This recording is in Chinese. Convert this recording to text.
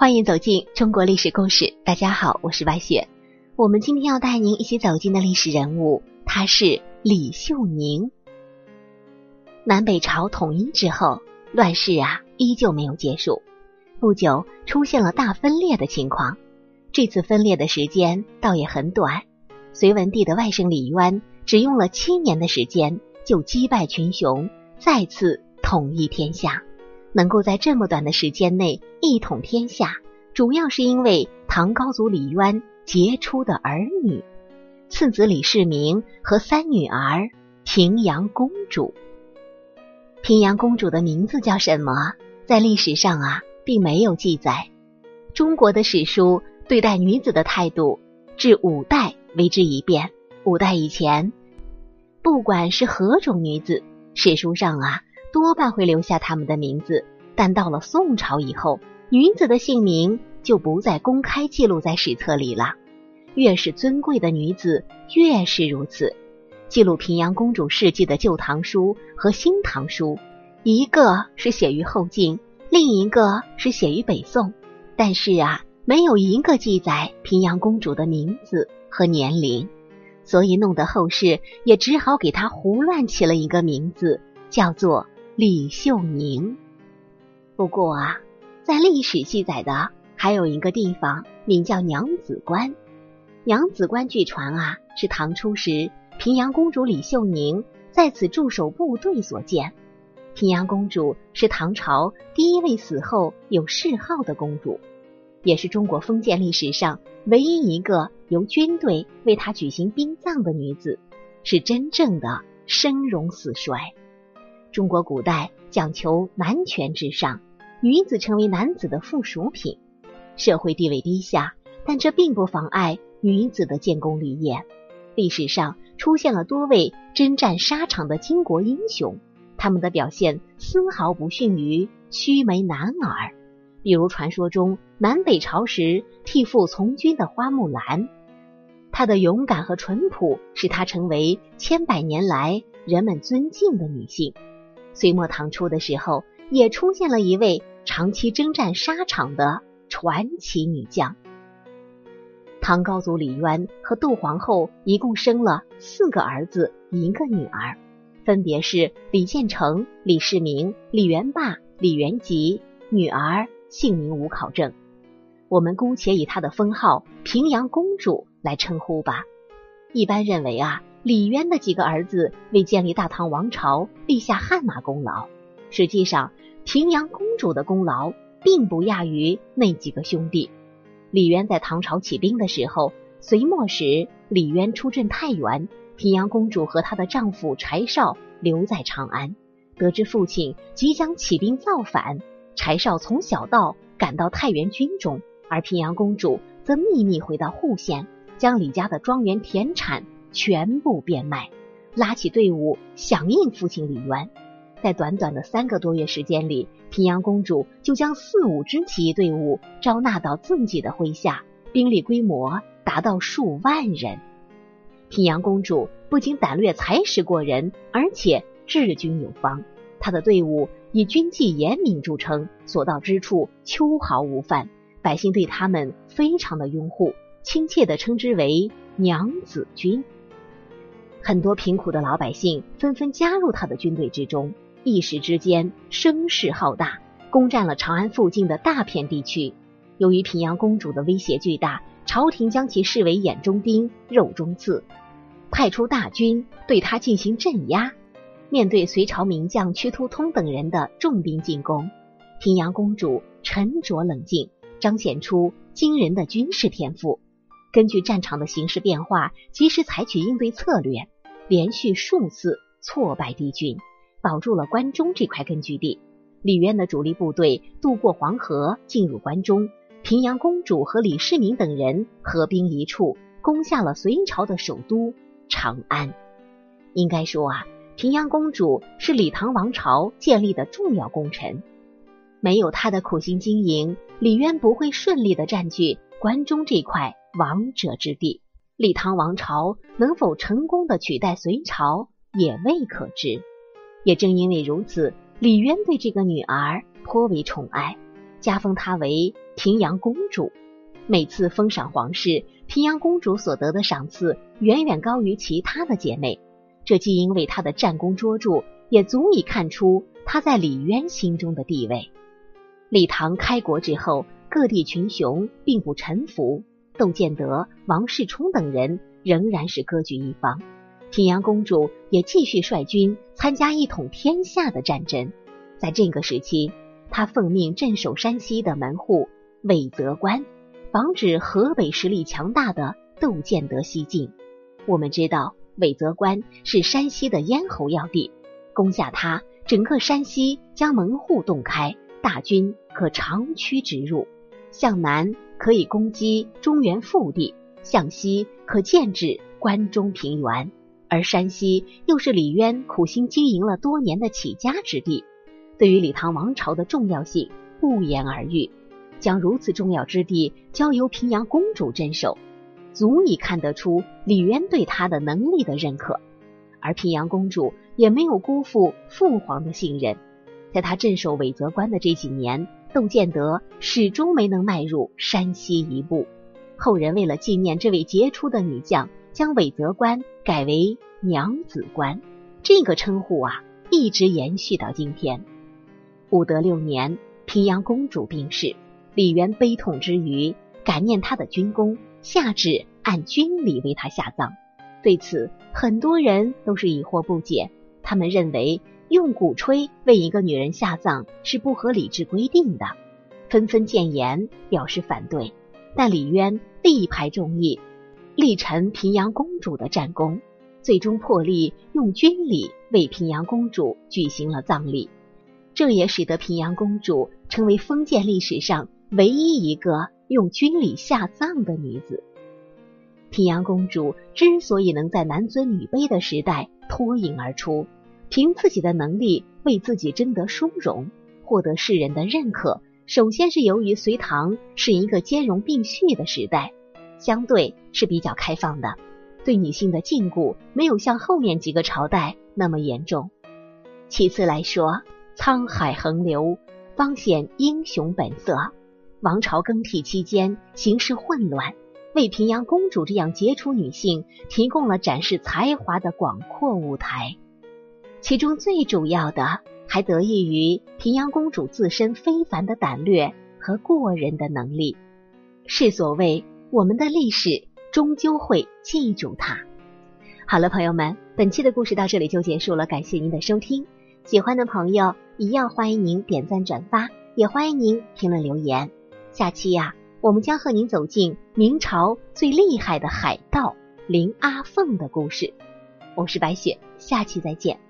欢迎走进中国历史故事。大家好，我是白雪。我们今天要带您一起走进的历史人物，他是李秀宁。南北朝统一之后，乱世啊依旧没有结束。不久出现了大分裂的情况。这次分裂的时间倒也很短，隋文帝的外甥李渊只用了七年的时间就击败群雄，再次统一天下。能够在这么短的时间内一统天下，主要是因为唐高祖李渊杰出的儿女，次子李世民和三女儿平阳公主。平阳公主的名字叫什么？在历史上啊，并没有记载。中国的史书对待女子的态度，至五代为之一变。五代以前，不管是何种女子，史书上啊。多半会留下他们的名字，但到了宋朝以后，女子的姓名就不再公开记录在史册里了。越是尊贵的女子，越是如此。记录平阳公主事迹的《旧唐书》和《新唐书》，一个是写于后晋，另一个是写于北宋，但是啊，没有一个记载平阳公主的名字和年龄，所以弄得后世也只好给她胡乱起了一个名字，叫做。李秀宁。不过啊，在历史记载的还有一个地方，名叫娘子关。娘子关据传啊，是唐初时平阳公主李秀宁在此驻守部队所建。平阳公主是唐朝第一位死后有谥号的公主，也是中国封建历史上唯一一个由军队为她举行殡葬的女子，是真正的生荣死衰。中国古代讲求男权至上，女子成为男子的附属品，社会地位低下，但这并不妨碍女子的建功立业。历史上出现了多位征战沙场的巾帼英雄，他们的表现丝毫不逊于须眉男儿。比如传说中南北朝时替父从军的花木兰，她的勇敢和淳朴使她成为千百年来人们尊敬的女性。隋末唐初的时候，也出现了一位长期征战沙场的传奇女将。唐高祖李渊和窦皇后一共生了四个儿子，一个女儿，分别是李建成、李世民、李元霸、李元吉。女儿姓名无考证，我们姑且以她的封号平阳公主来称呼吧。一般认为啊。李渊的几个儿子为建立大唐王朝立下汗马功劳，实际上平阳公主的功劳并不亚于那几个兄弟。李渊在唐朝起兵的时候，隋末时李渊出镇太原，平阳公主和她的丈夫柴绍留在长安。得知父亲即将起兵造反，柴绍从小道赶到太原军中，而平阳公主则秘密回到户县，将李家的庄园田产。全部变卖，拉起队伍响应父亲李渊。在短短的三个多月时间里，平阳公主就将四五支起义队伍招纳到自己的麾下，兵力规模达到数万人。平阳公主不仅胆略才识过人，而且治军有方。她的队伍以军纪严明著称，所到之处秋毫无犯，百姓对他们非常的拥护，亲切的称之为娘子军。很多贫苦的老百姓纷纷加入他的军队之中，一时之间声势浩大，攻占了长安附近的大片地区。由于平阳公主的威胁巨大，朝廷将其视为眼中钉、肉中刺，派出大军对他进行镇压。面对隋朝名将屈突通等人的重兵进攻，平阳公主沉着冷静，彰显出惊人的军事天赋。根据战场的形势变化，及时采取应对策略，连续数次挫败敌军，保住了关中这块根据地。李渊的主力部队渡过黄河，进入关中。平阳公主和李世民等人合兵一处，攻下了隋朝的首都长安。应该说啊，平阳公主是李唐王朝建立的重要功臣，没有她的苦心经营，李渊不会顺利的占据关中这块。王者之地，李唐王朝能否成功的取代隋朝也未可知。也正因为如此，李渊对这个女儿颇为宠爱。加封她为平阳公主。每次封赏皇室，平阳公主所得的赏赐远远高于其他的姐妹。这既因为她的战功卓著，也足以看出她在李渊心中的地位。李唐开国之后，各地群雄并不臣服，窦建德、王世充等人仍然是割据一方。平阳公主也继续率军参加一统天下的战争。在这个时期，她奉命镇守山西的门户韦泽关，防止河北实力强大的窦建德西进。我们知道，韦泽关是山西的咽喉要地，攻下它，整个山西将门户洞开。大军可长驱直入，向南可以攻击中原腹地，向西可建制关中平原，而山西又是李渊苦心经营了多年的起家之地，对于李唐王朝的重要性不言而喻。将如此重要之地交由平阳公主镇守，足以看得出李渊对她的能力的认可，而平阳公主也没有辜负父皇的信任。在他镇守韦泽关的这几年，窦建德始终没能迈入山西一步。后人为了纪念这位杰出的女将，将韦泽关改为娘子关，这个称呼啊，一直延续到今天。武德六年，平阳公主病逝，李渊悲痛之余，感念她的军功，下旨按军礼为她下葬。对此，很多人都是疑惑不解，他们认为。用鼓吹为一个女人下葬是不合理制规定的，纷纷谏言表示反对。但李渊力排众议，力陈平阳公主的战功，最终破例用军礼为平阳公主举行了葬礼。这也使得平阳公主成为封建历史上唯一一个用军礼下葬的女子。平阳公主之所以能在男尊女卑的时代脱颖而出。凭自己的能力为自己争得殊荣，获得世人的认可，首先是由于隋唐是一个兼容并蓄的时代，相对是比较开放的，对女性的禁锢没有像后面几个朝代那么严重。其次来说，沧海横流，方显英雄本色。王朝更替期间，形势混乱，为平阳公主这样杰出女性提供了展示才华的广阔舞台。其中最主要的，还得益于平阳公主自身非凡的胆略和过人的能力。是所谓我们的历史终究会记住她。好了，朋友们，本期的故事到这里就结束了，感谢您的收听。喜欢的朋友一样欢迎您点赞转发，也欢迎您评论留言。下期呀，我们将和您走进明朝最厉害的海盗林阿凤的故事。我是白雪，下期再见。